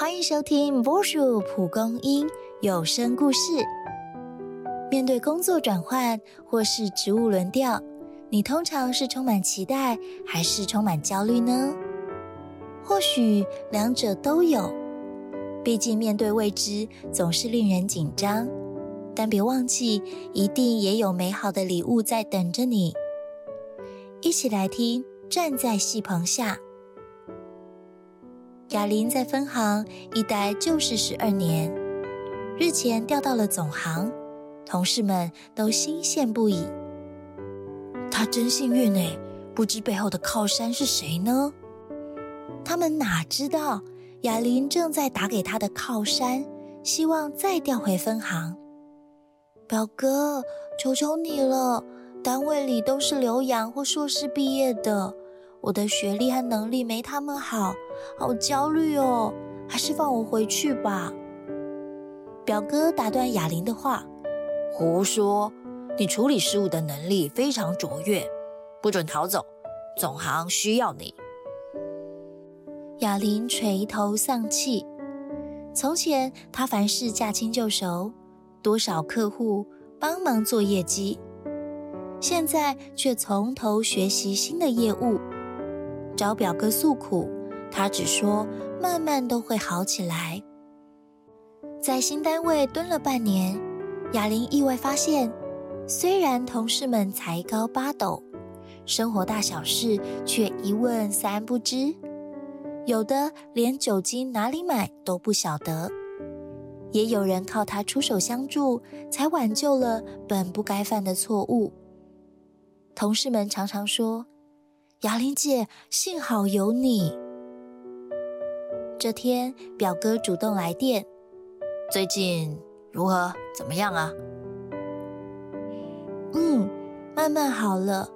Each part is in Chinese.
欢迎收听波叔蒲公英有声故事。面对工作转换或是职务轮调，你通常是充满期待，还是充满焦虑呢？或许两者都有。毕竟面对未知，总是令人紧张。但别忘记，一定也有美好的礼物在等着你。一起来听《站在戏棚下》。雅琳在分行一待就是十二年，日前调到了总行，同事们都欣羡不已。他真幸运呢，不知背后的靠山是谁呢？他们哪知道雅琳正在打给他的靠山，希望再调回分行。表哥，求求你了，单位里都是留洋或硕士毕业的。我的学历和能力没他们好，好焦虑哦！还是放我回去吧。表哥打断雅玲的话：“胡说！你处理事务的能力非常卓越，不准逃走。总行需要你。”雅玲垂头丧气。从前她凡事驾轻就熟，多少客户帮忙做业绩，现在却从头学习新的业务。找表哥诉苦，他只说慢慢都会好起来。在新单位蹲了半年，雅玲意外发现，虽然同事们才高八斗，生活大小事却一问三不知，有的连酒精哪里买都不晓得，也有人靠他出手相助，才挽救了本不该犯的错误。同事们常常说。雅玲姐，幸好有你。这天，表哥主动来电，最近如何？怎么样啊？嗯，慢慢好了。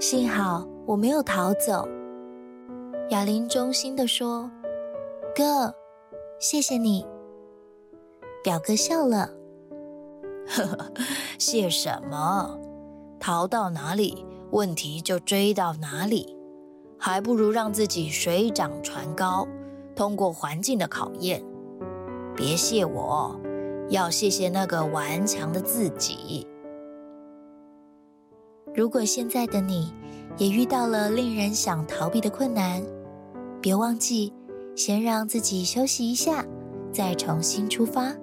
幸好我没有逃走。雅玲衷心的说：“哥，谢谢你。”表哥笑了：“呵呵，谢什么？逃到哪里？”问题就追到哪里，还不如让自己水涨船高，通过环境的考验。别谢我，要谢谢那个顽强的自己。如果现在的你也遇到了令人想逃避的困难，别忘记先让自己休息一下，再重新出发。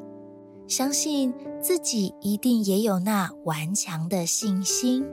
相信自己一定也有那顽强的信心。